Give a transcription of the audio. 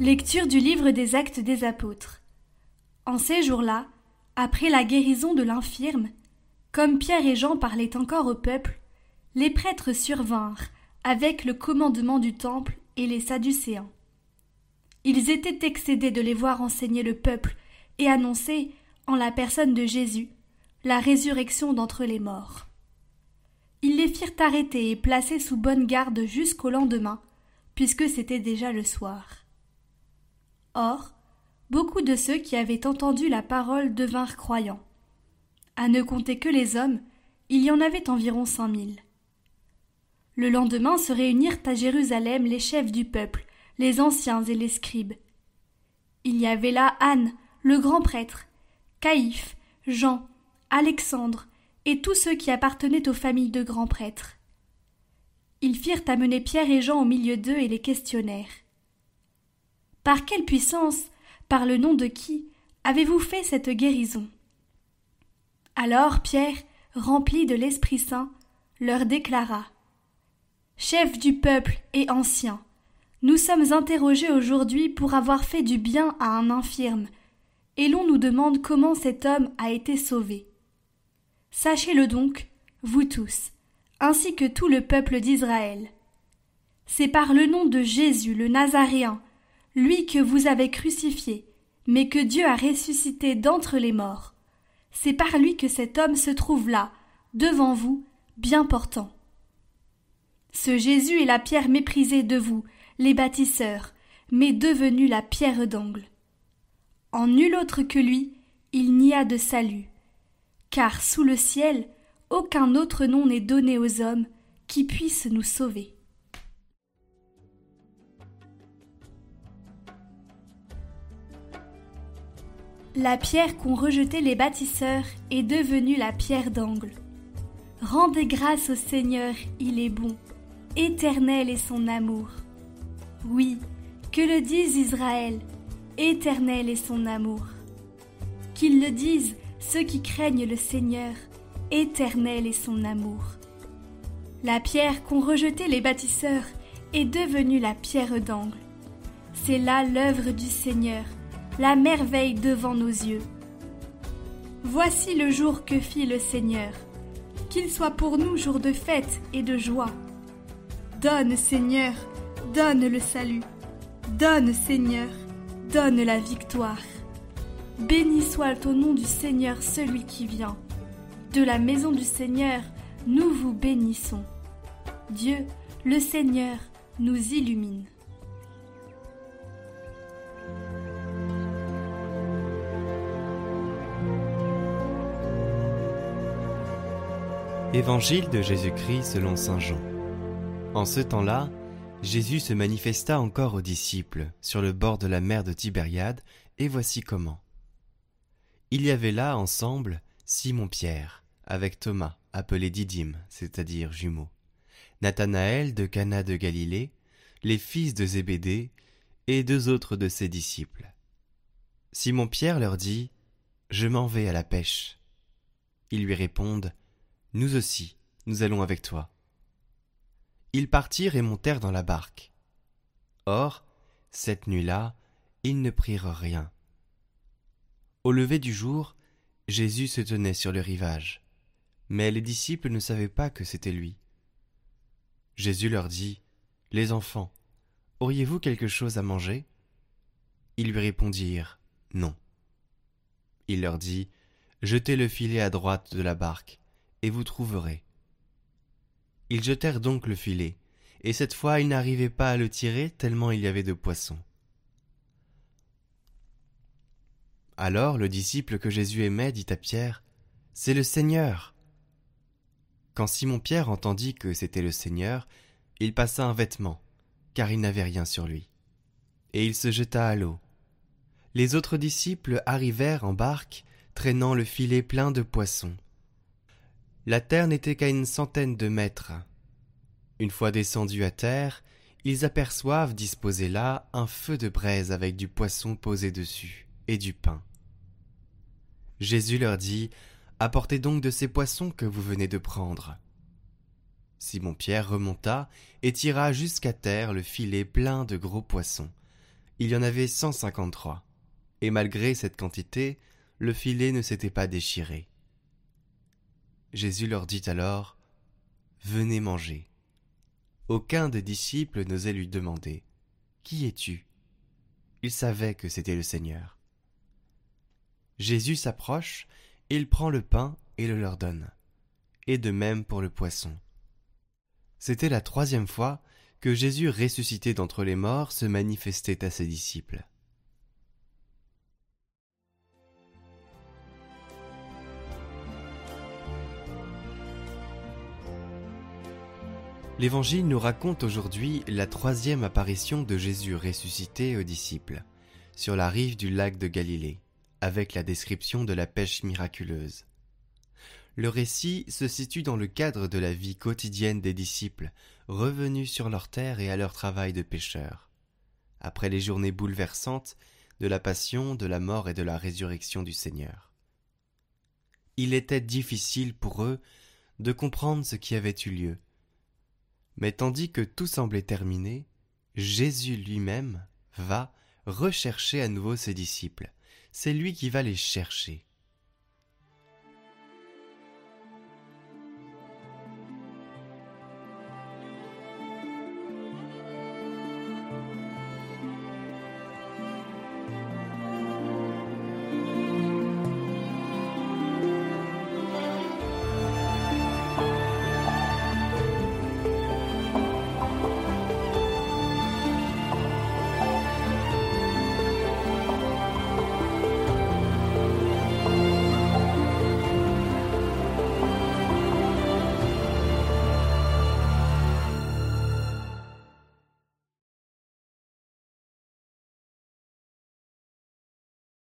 Lecture du livre des Actes des Apôtres. En ces jours-là, après la guérison de l'infirme, comme Pierre et Jean parlaient encore au peuple, les prêtres survinrent avec le commandement du temple et les Sadducéens. Ils étaient excédés de les voir enseigner le peuple et annoncer, en la personne de Jésus, la résurrection d'entre les morts. Ils les firent arrêter et placer sous bonne garde jusqu'au lendemain, puisque c'était déjà le soir. Or, beaucoup de ceux qui avaient entendu la parole devinrent croyants. À ne compter que les hommes, il y en avait environ cinq mille. Le lendemain se réunirent à Jérusalem les chefs du peuple, les anciens et les scribes. Il y avait là Anne, le grand prêtre, Caïphe, Jean, Alexandre, et tous ceux qui appartenaient aux familles de grands prêtres. Ils firent amener Pierre et Jean au milieu d'eux et les questionnèrent. Par quelle puissance, par le nom de qui, avez-vous fait cette guérison? Alors Pierre, rempli de l'Esprit Saint, leur déclara Chefs du peuple et anciens, nous sommes interrogés aujourd'hui pour avoir fait du bien à un infirme, et l'on nous demande comment cet homme a été sauvé. Sachez-le donc, vous tous, ainsi que tout le peuple d'Israël. C'est par le nom de Jésus le Nazaréen, lui que vous avez crucifié, mais que Dieu a ressuscité d'entre les morts. C'est par lui que cet homme se trouve là, devant vous, bien portant. Ce Jésus est la pierre méprisée de vous, les bâtisseurs, mais devenue la pierre d'angle. En nul autre que lui, il n'y a de salut car sous le ciel aucun autre nom n'est donné aux hommes qui puisse nous sauver. La pierre qu'ont rejetée les bâtisseurs est devenue la pierre d'angle. Rendez grâce au Seigneur, il est bon, éternel est son amour. Oui, que le dise Israël, éternel est son amour. Qu'il le dise ceux qui craignent le Seigneur, éternel est son amour. La pierre qu'ont rejetée les bâtisseurs est devenue la pierre d'angle. C'est là l'œuvre du Seigneur, la merveille devant nos yeux. Voici le jour que fit le Seigneur, qu'il soit pour nous jour de fête et de joie. Donne, Seigneur, donne le salut. Donne, Seigneur, donne la victoire. Béni soit au nom du Seigneur celui qui vient. De la maison du Seigneur, nous vous bénissons. Dieu, le Seigneur, nous illumine. Évangile de Jésus-Christ selon Saint Jean. En ce temps-là, Jésus se manifesta encore aux disciples sur le bord de la mer de Tibériade, et voici comment. Il y avait là ensemble Simon-Pierre, avec Thomas, appelé Didyme, c'est-à-dire jumeau, Nathanaël de Cana de Galilée, les fils de Zébédée, et deux autres de ses disciples. Simon-Pierre leur dit Je m'en vais à la pêche. Ils lui répondent Nous aussi, nous allons avec toi. Ils partirent et montèrent dans la barque. Or, cette nuit-là, ils ne prirent rien. Au lever du jour, Jésus se tenait sur le rivage, mais les disciples ne savaient pas que c'était lui. Jésus leur dit Les enfants, auriez-vous quelque chose à manger? Ils lui répondirent Non. Il leur dit Jetez le filet à droite de la barque, et vous trouverez. Ils jetèrent donc le filet, et cette fois ils n'arrivaient pas à le tirer tellement il y avait de poissons. Alors le disciple que Jésus aimait dit à Pierre C'est le Seigneur. Quand Simon-Pierre entendit que c'était le Seigneur, il passa un vêtement, car il n'avait rien sur lui. Et il se jeta à l'eau. Les autres disciples arrivèrent en barque, traînant le filet plein de poissons. La terre n'était qu'à une centaine de mètres. Une fois descendus à terre, ils aperçoivent disposé là un feu de braise avec du poisson posé dessus et du pain. Jésus leur dit Apportez donc de ces poissons que vous venez de prendre. Simon-Pierre remonta et tira jusqu'à terre le filet plein de gros poissons, il y en avait cent cinquante-trois, et malgré cette quantité, le filet ne s'était pas déchiré. Jésus leur dit alors Venez manger. Aucun des disciples n'osait lui demander Qui es-tu? Il savait que c'était le Seigneur. Jésus s'approche, il prend le pain et le leur donne, et de même pour le poisson. C'était la troisième fois que Jésus ressuscité d'entre les morts se manifestait à ses disciples. L'Évangile nous raconte aujourd'hui la troisième apparition de Jésus ressuscité aux disciples, sur la rive du lac de Galilée, avec la description de la pêche miraculeuse. Le récit se situe dans le cadre de la vie quotidienne des disciples, revenus sur leur terre et à leur travail de pêcheurs. Après les journées bouleversantes de la passion, de la mort et de la résurrection du Seigneur. Il était difficile pour eux de comprendre ce qui avait eu lieu, mais tandis que tout semblait terminé, Jésus lui-même va rechercher à nouveau ses disciples. C'est lui qui va les chercher.